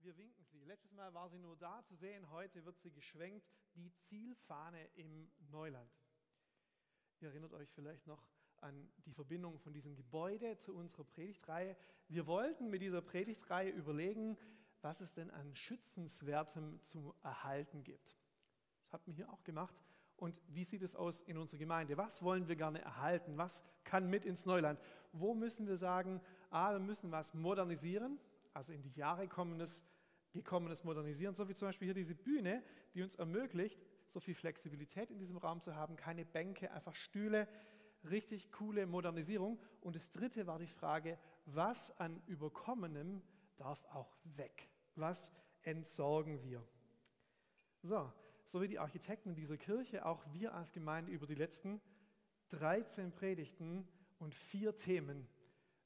Wir winken sie. Letztes Mal war sie nur da zu sehen, heute wird sie geschwenkt, die Zielfahne im Neuland. Ihr erinnert euch vielleicht noch an die Verbindung von diesem Gebäude zu unserer Predigtreihe. Wir wollten mit dieser Predigtreihe überlegen, was es denn an Schützenswertem zu erhalten gibt. Das hat man hier auch gemacht. Und wie sieht es aus in unserer Gemeinde? Was wollen wir gerne erhalten? Was kann mit ins Neuland? Wo müssen wir sagen, ah, wir müssen was modernisieren? Also in die Jahre kommendes, gekommenes Modernisieren, so wie zum Beispiel hier diese Bühne, die uns ermöglicht, so viel Flexibilität in diesem Raum zu haben, keine Bänke, einfach Stühle, richtig coole Modernisierung. Und das dritte war die Frage, was an Überkommenem darf auch weg? Was entsorgen wir? So, so wie die Architekten dieser Kirche, auch wir als Gemeinde über die letzten 13 Predigten und vier Themen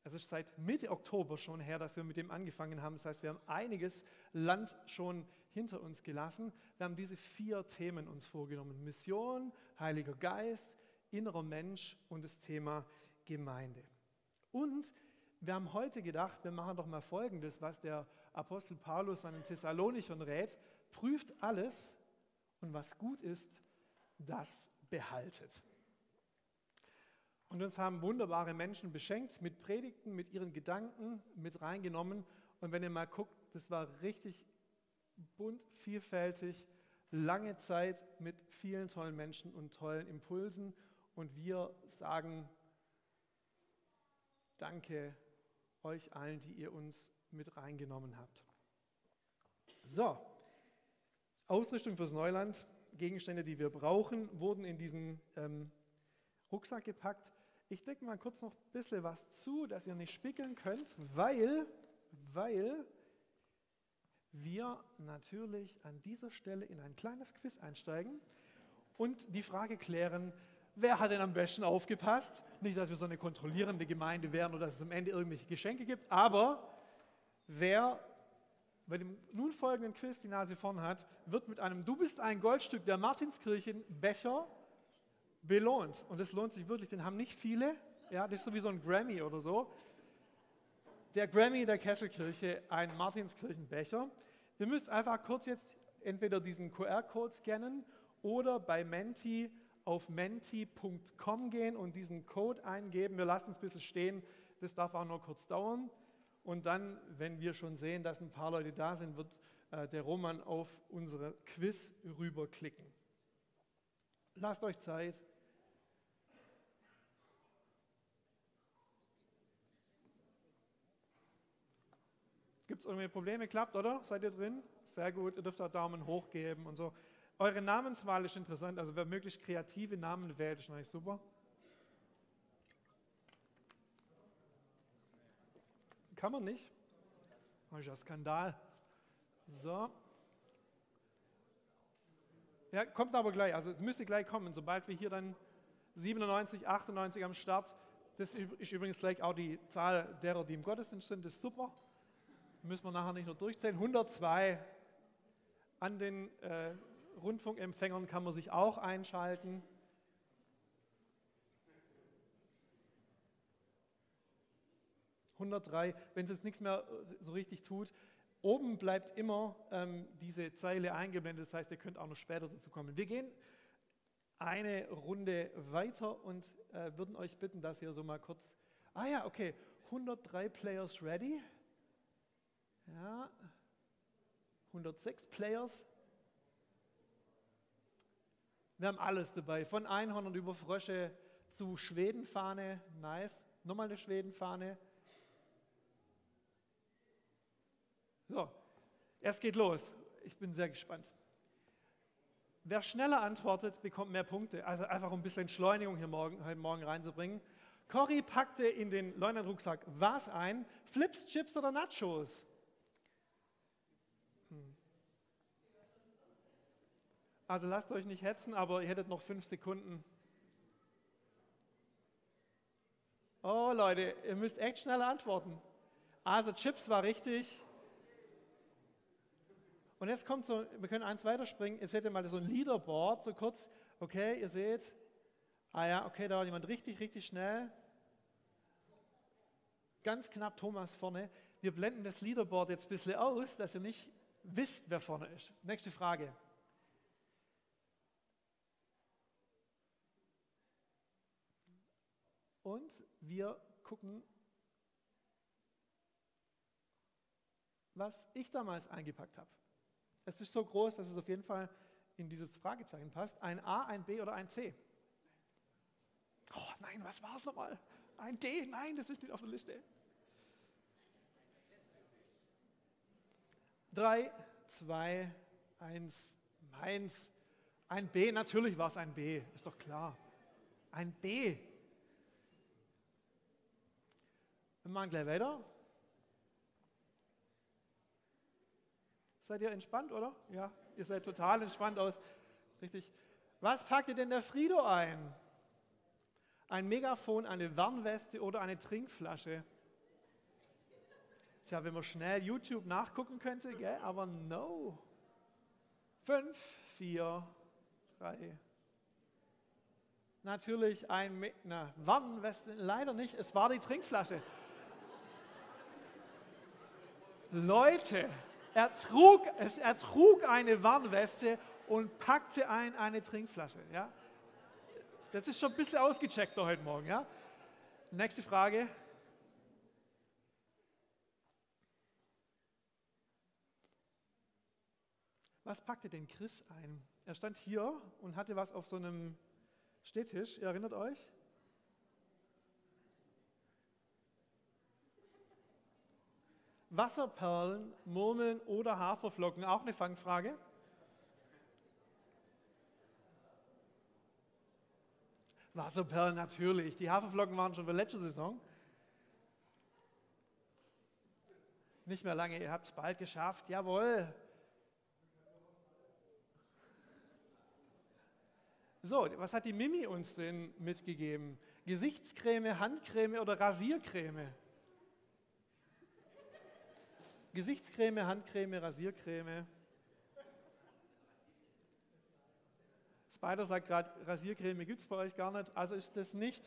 es ist seit Mitte Oktober schon her, dass wir mit dem angefangen haben. Das heißt, wir haben einiges Land schon hinter uns gelassen. Wir haben diese vier Themen uns vorgenommen. Mission, Heiliger Geist, innerer Mensch und das Thema Gemeinde. Und wir haben heute gedacht, wir machen doch mal Folgendes, was der Apostel Paulus seinen Thessalonichern rät. Prüft alles und was gut ist, das behaltet. Und uns haben wunderbare Menschen beschenkt mit Predigten, mit ihren Gedanken mit reingenommen. Und wenn ihr mal guckt, das war richtig bunt, vielfältig, lange Zeit mit vielen tollen Menschen und tollen Impulsen. Und wir sagen Danke euch allen, die ihr uns mit reingenommen habt. So, Ausrüstung fürs Neuland, Gegenstände, die wir brauchen, wurden in diesen ähm, Rucksack gepackt. Ich decke mal kurz noch ein bisschen was zu, dass ihr nicht spickeln könnt, weil, weil wir natürlich an dieser Stelle in ein kleines Quiz einsteigen und die Frage klären, wer hat denn am besten aufgepasst? Nicht, dass wir so eine kontrollierende Gemeinde wären oder dass es am Ende irgendwelche Geschenke gibt, aber wer bei dem nun folgenden Quiz die Nase vorn hat, wird mit einem Du bist ein Goldstück der Martinskirchen Becher belohnt. Und das lohnt sich wirklich, den haben nicht viele. Ja, das ist so wie so ein Grammy oder so. Der Grammy der Kesselkirche, ein Martinskirchenbecher. Ihr müsst einfach kurz jetzt entweder diesen QR-Code scannen oder bei Menti auf menti.com gehen und diesen Code eingeben. Wir lassen es ein bisschen stehen, das darf auch nur kurz dauern. Und dann, wenn wir schon sehen, dass ein paar Leute da sind, wird äh, der Roman auf unsere Quiz rüberklicken. Lasst euch Zeit. Es irgendwelche Probleme? Klappt, oder? Seid ihr drin? Sehr gut. Ihr dürft auch Daumen hoch geben und so. Eure Namenswahl ist interessant. Also wer möglichst kreative Namen wählt, ist natürlich super. Kann man nicht. Das ist ja Skandal. So. Ja, kommt aber gleich. Also es müsste gleich kommen, sobald wir hier dann 97, 98 am Start. Das ist übrigens gleich auch die Zahl derer, die im Gottesdienst sind. Das ist super müssen wir nachher nicht nur durchzählen. 102 an den äh, Rundfunkempfängern kann man sich auch einschalten. ...103, wenn es jetzt nichts mehr äh, so richtig tut. Oben bleibt immer ähm, diese Zeile eingeblendet, das heißt, ihr könnt auch noch später dazu kommen. Wir gehen eine Runde weiter und äh, würden euch bitten, dass ihr so mal kurz... Ah ja, okay, 103 Players ready. Ja, 106 Players. Wir haben alles dabei, von Einhornern über Frösche zu Schwedenfahne. Nice. Nochmal eine Schwedenfahne. So, es geht los. Ich bin sehr gespannt. Wer schneller antwortet, bekommt mehr Punkte. Also einfach um ein bisschen Entschleunigung hier morgen, heute Morgen reinzubringen. Cory packte in den Leunern-Rucksack was ein? Flips, Chips oder Nachos? Also lasst euch nicht hetzen, aber ihr hättet noch fünf Sekunden. Oh Leute, ihr müsst echt schnell antworten. Also Chips war richtig. Und jetzt kommt so, wir können eins weiterspringen. Jetzt seht ihr mal so ein Leaderboard, so kurz. Okay, ihr seht. Ah ja, okay, da war jemand richtig, richtig schnell. Ganz knapp Thomas vorne. Wir blenden das Leaderboard jetzt ein bisschen aus, dass ihr nicht wisst, wer vorne ist. Nächste Frage. Und wir gucken, was ich damals eingepackt habe. Es ist so groß, dass es auf jeden Fall in dieses Fragezeichen passt. Ein A, ein B oder ein C? Oh nein, was war es nochmal? Ein D? Nein, das ist nicht auf der Liste. Drei, zwei, eins, meins. Ein B, natürlich war es ein B, ist doch klar. Ein B. Wir machen gleich weiter. Seid ihr entspannt, oder? Ja, ihr seid total entspannt aus. Richtig. Was packt ihr denn der Frido ein? Ein Megafon, eine Warnweste oder eine Trinkflasche? Tja, wenn man schnell YouTube nachgucken könnte, gell? aber no. Fünf, vier, drei. Natürlich ein, Me na, Warnweste, leider nicht, es war die Trinkflasche. Leute, er trug, er trug eine Warnweste und packte ein eine Trinkflasche. Ja? Das ist schon ein bisschen ausgecheckt heute Morgen. Ja? Nächste Frage. Was packte denn Chris ein? Er stand hier und hatte was auf so einem Stehtisch. Ihr erinnert euch? Wasserperlen, Murmeln oder Haferflocken? Auch eine Fangfrage. Wasserperlen natürlich. Die Haferflocken waren schon für letzte Saison. Nicht mehr lange, ihr habt es bald geschafft. Jawohl. So, was hat die Mimi uns denn mitgegeben? Gesichtscreme, Handcreme oder Rasiercreme? Gesichtscreme, Handcreme, Rasiercreme. Spider sagt gerade, Rasiercreme gibt es bei euch gar nicht, also ist das nicht.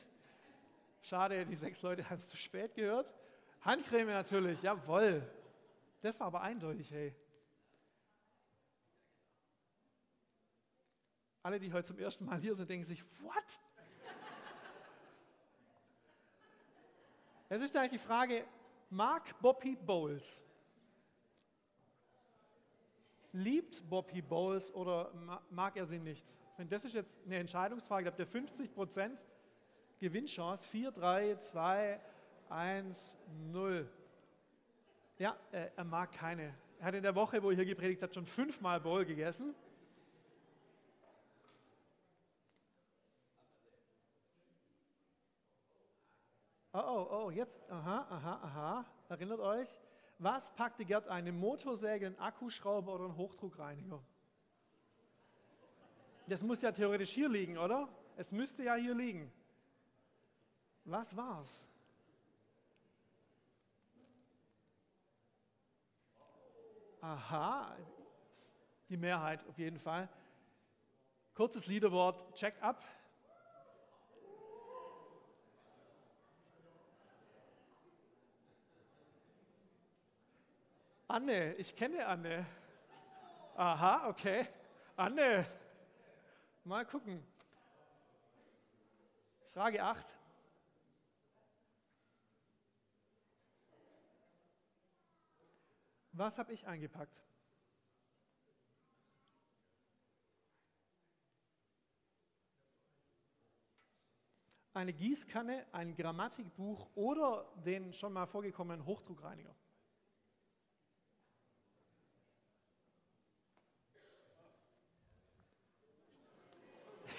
Schade, die sechs Leute haben es zu spät gehört. Handcreme natürlich, jawohl. Das war aber eindeutig, hey. Alle, die heute zum ersten Mal hier sind, denken sich, what? Es ist eigentlich die Frage, mag Bobby Bowles Liebt Bobby Bowles oder mag er sie nicht? Wenn das ist jetzt eine Entscheidungsfrage, habt ihr 50 Prozent Gewinnchance. 4, 3, 2, 1, 0. Ja, äh, er mag keine. Er hat in der Woche, wo er hier gepredigt hat, schon fünfmal Bowl gegessen. Oh, oh, oh, jetzt, aha, aha, aha. Erinnert euch, was packte Gerd eine Motorsäge, einen Akkuschrauber oder einen Hochdruckreiniger? Das muss ja theoretisch hier liegen, oder? Es müsste ja hier liegen. Was war's? Aha, die Mehrheit auf jeden Fall. Kurzes Leaderboard, check Anne, ich kenne Anne. Aha, okay. Anne, mal gucken. Frage 8. Was habe ich eingepackt? Eine Gießkanne, ein Grammatikbuch oder den schon mal vorgekommenen Hochdruckreiniger.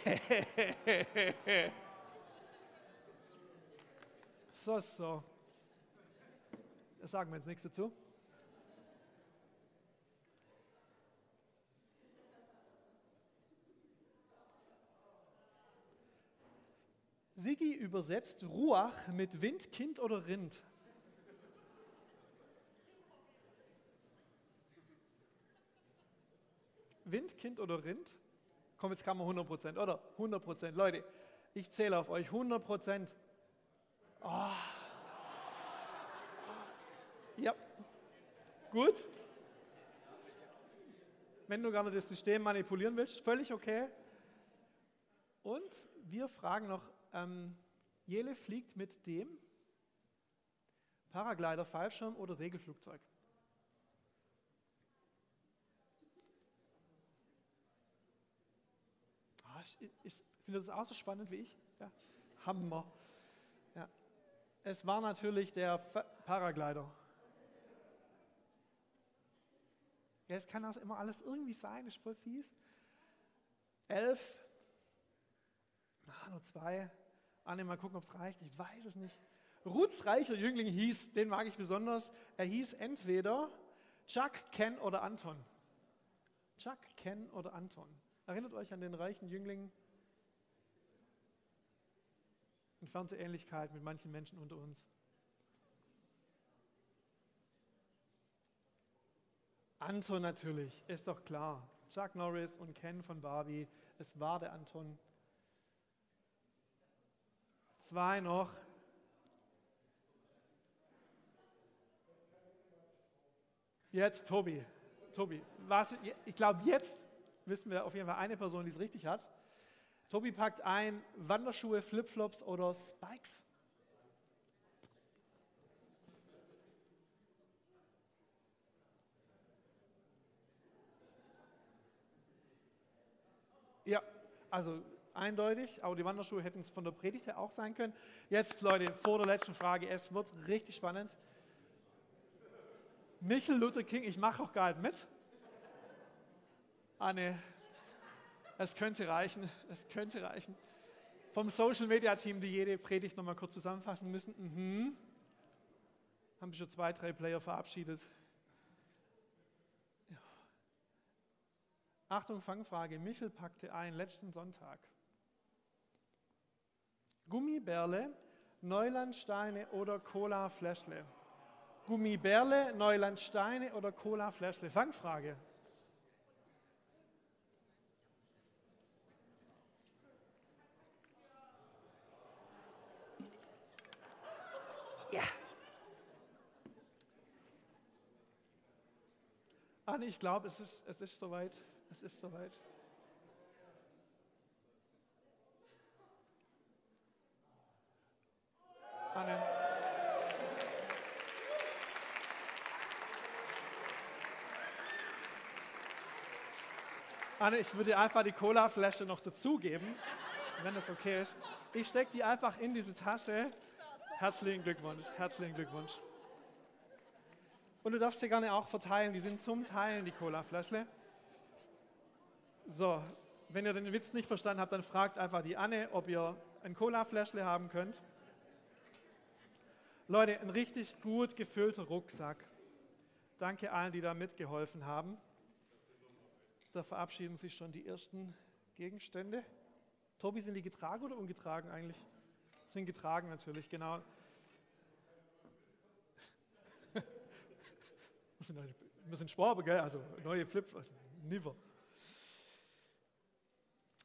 so, so. Da sagen wir jetzt nichts dazu. Sigi übersetzt Ruach mit Wind, Kind oder Rind. Wind, Kind oder Rind? Komm, jetzt kann man 100 Prozent, oder? 100 Prozent. Leute, ich zähle auf euch. 100 Prozent. Oh. Ja, Gut. Wenn du gerne das System manipulieren willst, völlig okay. Und wir fragen noch, ähm, Jele fliegt mit dem Paraglider, Fallschirm oder Segelflugzeug? Ah, ich, ich finde das auch so spannend wie ich. Ja. Hammer. Ja. Es war natürlich der Paraglider. Ja, es kann auch immer alles irgendwie sein, ist voll fies. Elf, na, nur zwei. Anne, mal gucken, ob es reicht. Ich weiß es nicht. Ruths reicher Jüngling hieß, den mag ich besonders, er hieß entweder Chuck, Ken oder Anton. Chuck, Ken oder Anton. Erinnert euch an den reichen Jüngling? Entfernte Ähnlichkeit mit manchen Menschen unter uns. Anton natürlich, ist doch klar. Chuck Norris und Ken von Barbie, es war der Anton. Zwei noch. Jetzt Tobi. Tobi, was, ich glaube, jetzt wissen wir auf jeden Fall eine Person, die es richtig hat. Tobi packt ein Wanderschuhe, Flipflops oder Spikes. Ja, also eindeutig, aber die Wanderschuhe hätten es von der Predigt her auch sein können. Jetzt, Leute, vor der letzten Frage, es wird richtig spannend. Michel Luther King, ich mache auch gar nicht Anne, es könnte reichen, es könnte reichen. Vom Social Media Team, die jede Predigt nochmal kurz zusammenfassen müssen. Mhm. Haben sich schon zwei, drei Player verabschiedet. Achtung, Fangfrage. Michel packte ein letzten Sonntag. Gummibärle, Neulandsteine oder Cola-Fläschle? Gummibärle, Neulandsteine oder Cola-Fläschle? Fangfrage. Ja. Anne, ich glaube, es ist, es ist soweit. Es ist soweit. Anne. Anne, ich würde einfach die Cola-Flasche noch dazugeben, wenn das okay ist. Ich stecke die einfach in diese Tasche. Herzlichen Glückwunsch, herzlichen Glückwunsch. Und du darfst sie gerne auch verteilen. Die sind zum Teilen, die Cola-Flasche. So, wenn ihr den Witz nicht verstanden habt, dann fragt einfach die Anne, ob ihr ein Cola-Fläschle haben könnt. Leute, ein richtig gut gefüllter Rucksack. Danke allen, die da mitgeholfen haben. Da verabschieden sich schon die ersten Gegenstände. Tobi, sind die getragen oder ungetragen eigentlich? Sind getragen natürlich, genau. Wir sind Schwabe, gell? Also neue Flip, never.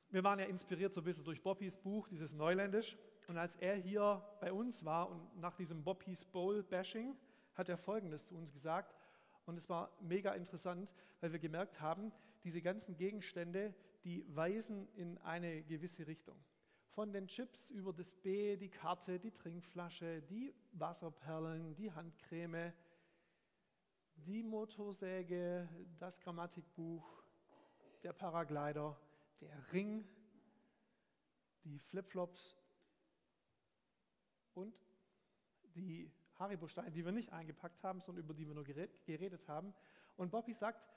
Wir waren ja inspiriert so ein bisschen durch Bobbys Buch, dieses Neuländisch. Und als er hier bei uns war und nach diesem Bobbys Bowl Bashing, hat er Folgendes zu uns gesagt. Und es war mega interessant, weil wir gemerkt haben, diese ganzen Gegenstände, die weisen in eine gewisse Richtung. Von den Chips über das B, die Karte, die Trinkflasche, die Wasserperlen, die Handcreme, die Motorsäge, das Grammatikbuch, der Paraglider, der Ring, die Flipflops und die Haribo-Steine, die wir nicht eingepackt haben, sondern über die wir nur geredet haben. Und Bobby sagt,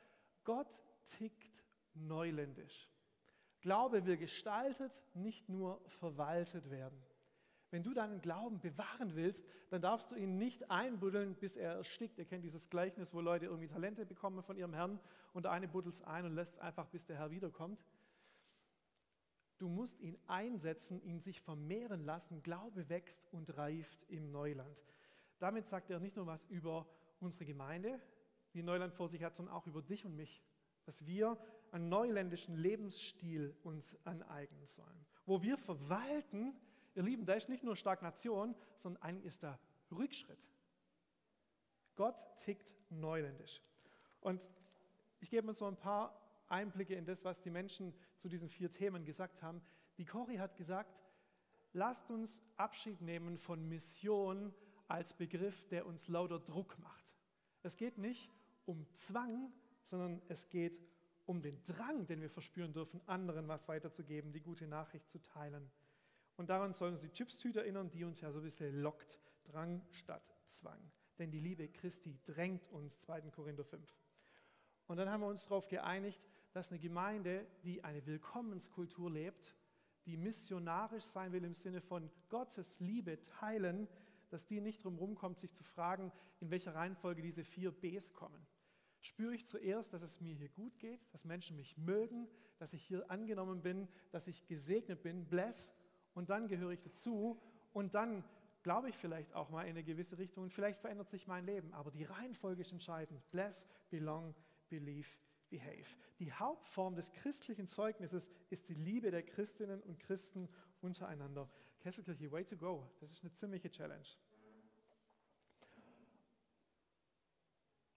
Gott tickt neuländisch. Glaube will gestaltet, nicht nur verwaltet werden. Wenn du deinen Glauben bewahren willst, dann darfst du ihn nicht einbuddeln, bis er erstickt. Ihr kennt dieses Gleichnis, wo Leute irgendwie Talente bekommen von ihrem Herrn und der eine buddelt es ein und lässt einfach, bis der Herr wiederkommt. Du musst ihn einsetzen, ihn sich vermehren lassen. Glaube wächst und reift im Neuland. Damit sagt er nicht nur was über unsere Gemeinde, die Neuland vor sich hat, sondern auch über dich und mich. Dass wir einen neuländischen Lebensstil uns aneignen sollen. Wo wir verwalten, ihr Lieben, da ist nicht nur Stagnation, sondern eigentlich ist da Rückschritt. Gott tickt neuländisch. Und ich gebe uns so ein paar Einblicke in das, was die Menschen zu diesen vier Themen gesagt haben. Die Cori hat gesagt, lasst uns Abschied nehmen von Mission als Begriff, der uns lauter Druck macht. Es geht nicht um Zwang, sondern es geht um den Drang, den wir verspüren dürfen, anderen was weiterzugeben, die gute Nachricht zu teilen. Und daran sollen uns die Chipstüte erinnern, die uns ja so ein bisschen lockt. Drang statt Zwang. Denn die Liebe Christi drängt uns, 2. Korinther 5. Und dann haben wir uns darauf geeinigt, dass eine Gemeinde, die eine Willkommenskultur lebt, die missionarisch sein will im Sinne von Gottes Liebe teilen, dass die nicht drum kommt, sich zu fragen, in welcher Reihenfolge diese vier Bs kommen. Spüre ich zuerst, dass es mir hier gut geht, dass Menschen mich mögen, dass ich hier angenommen bin, dass ich gesegnet bin, bless, und dann gehöre ich dazu und dann glaube ich vielleicht auch mal in eine gewisse Richtung und vielleicht verändert sich mein Leben. Aber die Reihenfolge ist entscheidend. Bless, belong, believe, behave. Die Hauptform des christlichen Zeugnisses ist die Liebe der Christinnen und Christen untereinander. Kesselkirche, way to go. Das ist eine ziemliche Challenge.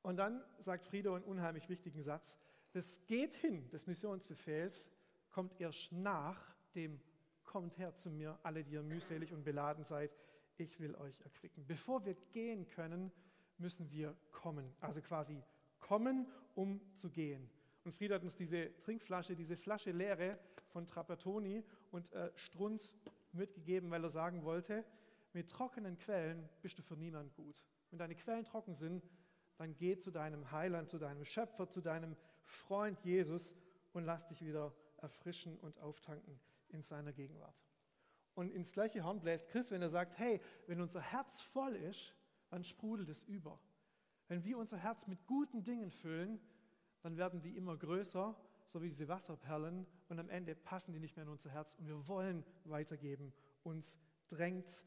Und dann sagt Frido einen unheimlich wichtigen Satz. Das geht hin des Missionsbefehls kommt erst nach dem Kommt her zu mir, alle, die ihr mühselig und beladen seid, ich will euch erquicken. Bevor wir gehen können, müssen wir kommen. Also quasi kommen, um zu gehen. Und Frieda hat uns diese Trinkflasche, diese Flasche leere von Trapattoni und äh, Strunz mitgegeben, weil er sagen wollte, mit trockenen Quellen bist du für niemand gut. Wenn deine Quellen trocken sind, dann geh zu deinem Heiland, zu deinem Schöpfer, zu deinem Freund Jesus und lass dich wieder erfrischen und auftanken in seiner Gegenwart. Und ins gleiche Horn bläst Chris, wenn er sagt, hey, wenn unser Herz voll ist, dann sprudelt es über. Wenn wir unser Herz mit guten Dingen füllen, dann werden die immer größer, so wie diese Wasserperlen, und am Ende passen die nicht mehr in unser Herz und wir wollen weitergeben. Uns drängt,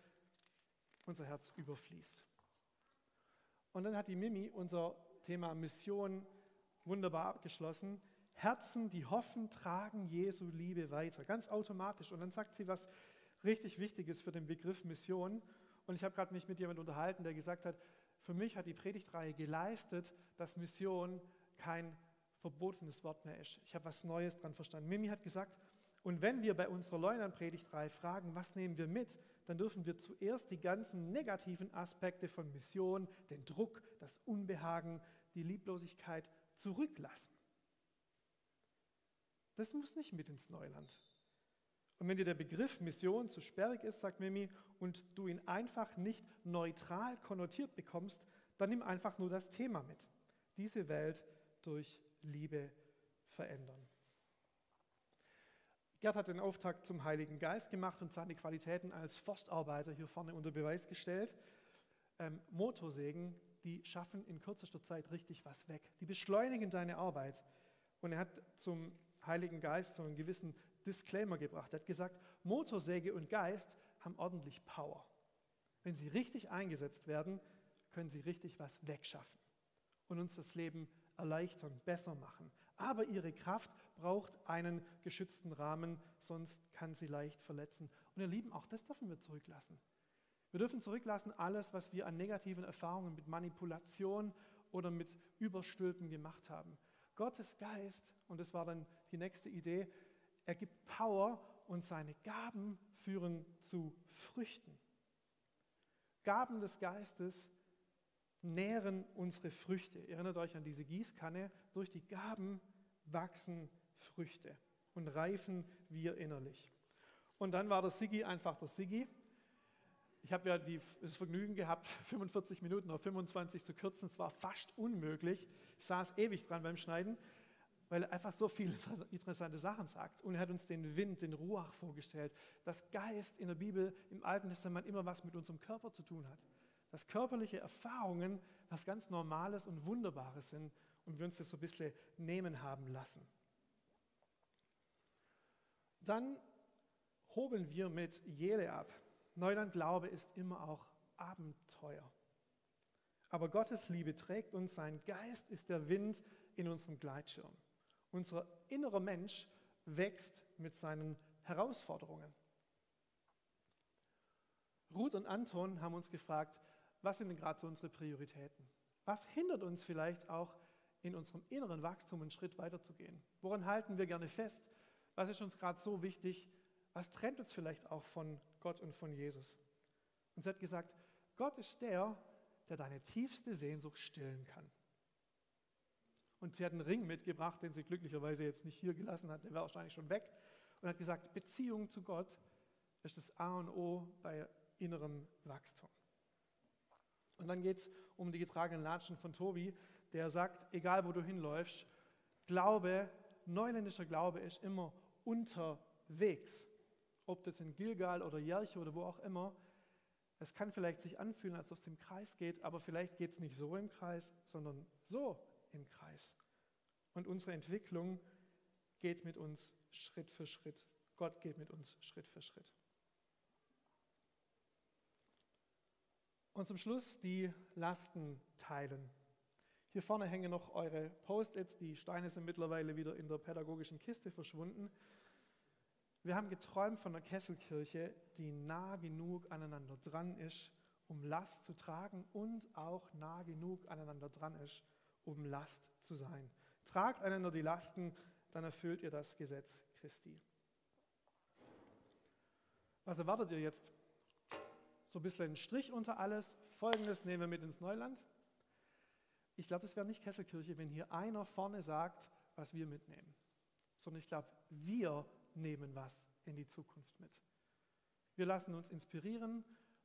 unser Herz überfließt. Und dann hat die Mimi unser Thema Mission wunderbar abgeschlossen. Herzen, die hoffen, tragen Jesu Liebe weiter, ganz automatisch. Und dann sagt sie was richtig Wichtiges für den Begriff Mission. Und ich habe gerade mich mit jemandem unterhalten, der gesagt hat, für mich hat die Predigtreihe geleistet, dass Mission kein verbotenes Wort mehr ist. Ich habe was Neues dran verstanden. Mimi hat gesagt, und wenn wir bei unserer Leunern-Predigtreihe fragen, was nehmen wir mit, dann dürfen wir zuerst die ganzen negativen Aspekte von Mission, den Druck, das Unbehagen, die Lieblosigkeit zurücklassen. Das muss nicht mit ins Neuland. Und wenn dir der Begriff Mission zu sperrig ist, sagt Mimi, und du ihn einfach nicht neutral konnotiert bekommst, dann nimm einfach nur das Thema mit. Diese Welt durch Liebe verändern. Gerd hat den Auftakt zum Heiligen Geist gemacht und seine Qualitäten als Forstarbeiter hier vorne unter Beweis gestellt. Ähm, Motorsägen, die schaffen in kürzester Zeit richtig was weg. Die beschleunigen deine Arbeit. Und er hat zum Heiligen Geist so einen gewissen Disclaimer gebracht. Er hat gesagt, Motorsäge und Geist haben ordentlich Power. Wenn sie richtig eingesetzt werden, können sie richtig was wegschaffen und uns das Leben erleichtern, besser machen. Aber ihre Kraft braucht einen geschützten Rahmen, sonst kann sie leicht verletzen. Und ihr Lieben, auch das dürfen wir zurücklassen. Wir dürfen zurücklassen alles, was wir an negativen Erfahrungen mit Manipulation oder mit Überstülpen gemacht haben. Gottes Geist, und das war dann die nächste Idee, er gibt Power und seine Gaben führen zu Früchten. Gaben des Geistes nähren unsere Früchte. Erinnert euch an diese Gießkanne. Durch die Gaben wachsen Früchte und reifen wir innerlich. Und dann war der Sigi einfach der Sigi. Ich habe ja die, das Vergnügen gehabt, 45 Minuten auf 25 zu kürzen. Es war fast unmöglich. Ich saß ewig dran beim Schneiden, weil er einfach so viele interessante Sachen sagt. Und er hat uns den Wind, den Ruach vorgestellt, dass Geist in der Bibel im Alten Testament immer was mit unserem Körper zu tun hat. Dass körperliche Erfahrungen was ganz Normales und Wunderbares sind und wir uns das so ein bisschen nehmen haben lassen. Dann hobeln wir mit Jele ab. Neuland Glaube ist immer auch Abenteuer. Aber Gottes Liebe trägt uns, sein Geist ist der Wind in unserem Gleitschirm. Unser innerer Mensch wächst mit seinen Herausforderungen. Ruth und Anton haben uns gefragt, was sind denn gerade so unsere Prioritäten? Was hindert uns vielleicht auch in unserem inneren Wachstum einen Schritt weiterzugehen? Woran halten wir gerne fest? Was ist uns gerade so wichtig? Was trennt uns vielleicht auch von Gott und von Jesus? Und sie hat gesagt, Gott ist der, der deine tiefste Sehnsucht stillen kann. Und sie hat einen Ring mitgebracht, den sie glücklicherweise jetzt nicht hier gelassen hat, der war wahrscheinlich schon weg. Und hat gesagt, Beziehung zu Gott ist das A und O bei innerem Wachstum. Und dann geht es um die getragenen Latschen von Tobi, der sagt, egal wo du hinläufst, Glaube, neuländischer Glaube ist immer unterwegs. Ob das in Gilgal oder Jericho oder wo auch immer, es kann vielleicht sich anfühlen, als ob es im Kreis geht, aber vielleicht geht es nicht so im Kreis, sondern so im Kreis. Und unsere Entwicklung geht mit uns Schritt für Schritt. Gott geht mit uns Schritt für Schritt. Und zum Schluss die Lasten teilen. Hier vorne hängen noch eure Post-its. Die Steine sind mittlerweile wieder in der pädagogischen Kiste verschwunden. Wir haben geträumt von einer Kesselkirche, die nah genug aneinander dran ist, um Last zu tragen und auch nah genug aneinander dran ist, um Last zu sein. Tragt einander die Lasten, dann erfüllt ihr das Gesetz Christi. Was erwartet ihr jetzt? So ein bisschen einen Strich unter alles. Folgendes nehmen wir mit ins Neuland. Ich glaube, das wäre nicht Kesselkirche, wenn hier einer vorne sagt, was wir mitnehmen, sondern ich glaube, wir nehmen was in die Zukunft mit. Wir lassen uns inspirieren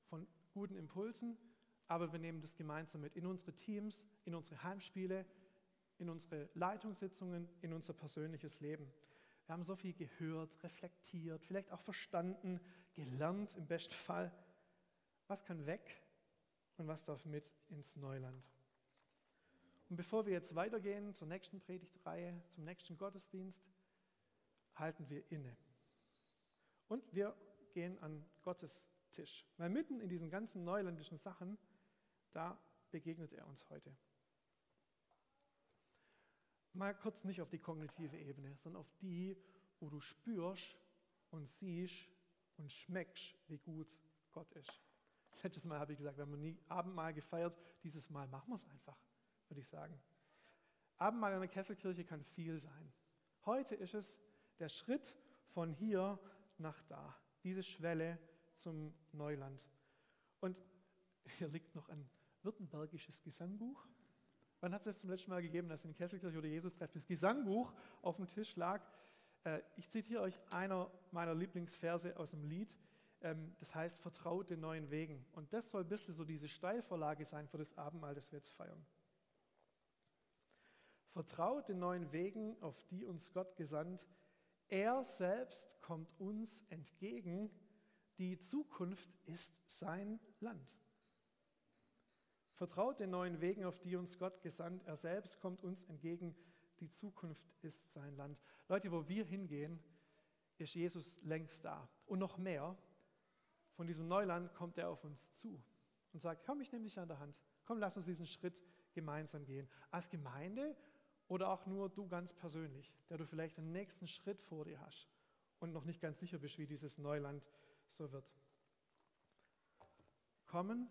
von guten Impulsen, aber wir nehmen das gemeinsam mit in unsere Teams, in unsere Heimspiele, in unsere Leitungssitzungen, in unser persönliches Leben. Wir haben so viel gehört, reflektiert, vielleicht auch verstanden, gelernt im besten Fall. Was kann weg und was darf mit ins Neuland? Und bevor wir jetzt weitergehen zur nächsten Predigtreihe, zum nächsten Gottesdienst, halten wir inne. Und wir gehen an Gottes Tisch. Weil mitten in diesen ganzen neuländischen Sachen, da begegnet er uns heute. Mal kurz nicht auf die kognitive Ebene, sondern auf die, wo du spürst und siehst und schmeckst, wie gut Gott ist. Letztes Mal habe ich gesagt, wir haben nie Abendmahl gefeiert, dieses Mal machen wir es einfach, würde ich sagen. Abendmahl in der Kesselkirche kann viel sein. Heute ist es der Schritt von hier nach da, diese Schwelle zum Neuland. Und hier liegt noch ein württembergisches Gesangbuch. Wann hat es zum letzten Mal gegeben, dass in Kesselkirche oder Jesus trefft das Gesangbuch auf dem Tisch lag? Äh, ich zitiere euch einer meiner Lieblingsverse aus dem Lied. Ähm, das heißt, vertraut den neuen Wegen. Und das soll ein bisschen so diese Steilvorlage sein für das Abendmahl, das wir jetzt feiern. Vertraut den neuen Wegen, auf die uns Gott gesandt, er selbst kommt uns entgegen. Die Zukunft ist sein Land. Vertraut den neuen Wegen, auf die uns Gott gesandt. Er selbst kommt uns entgegen. Die Zukunft ist sein Land. Leute, wo wir hingehen, ist Jesus längst da. Und noch mehr, von diesem Neuland kommt er auf uns zu und sagt, komm, ich nehme dich an der Hand. Komm, lass uns diesen Schritt gemeinsam gehen. Als Gemeinde oder auch nur du ganz persönlich, der du vielleicht den nächsten Schritt vor dir hast und noch nicht ganz sicher bist, wie dieses Neuland so wird. Kommen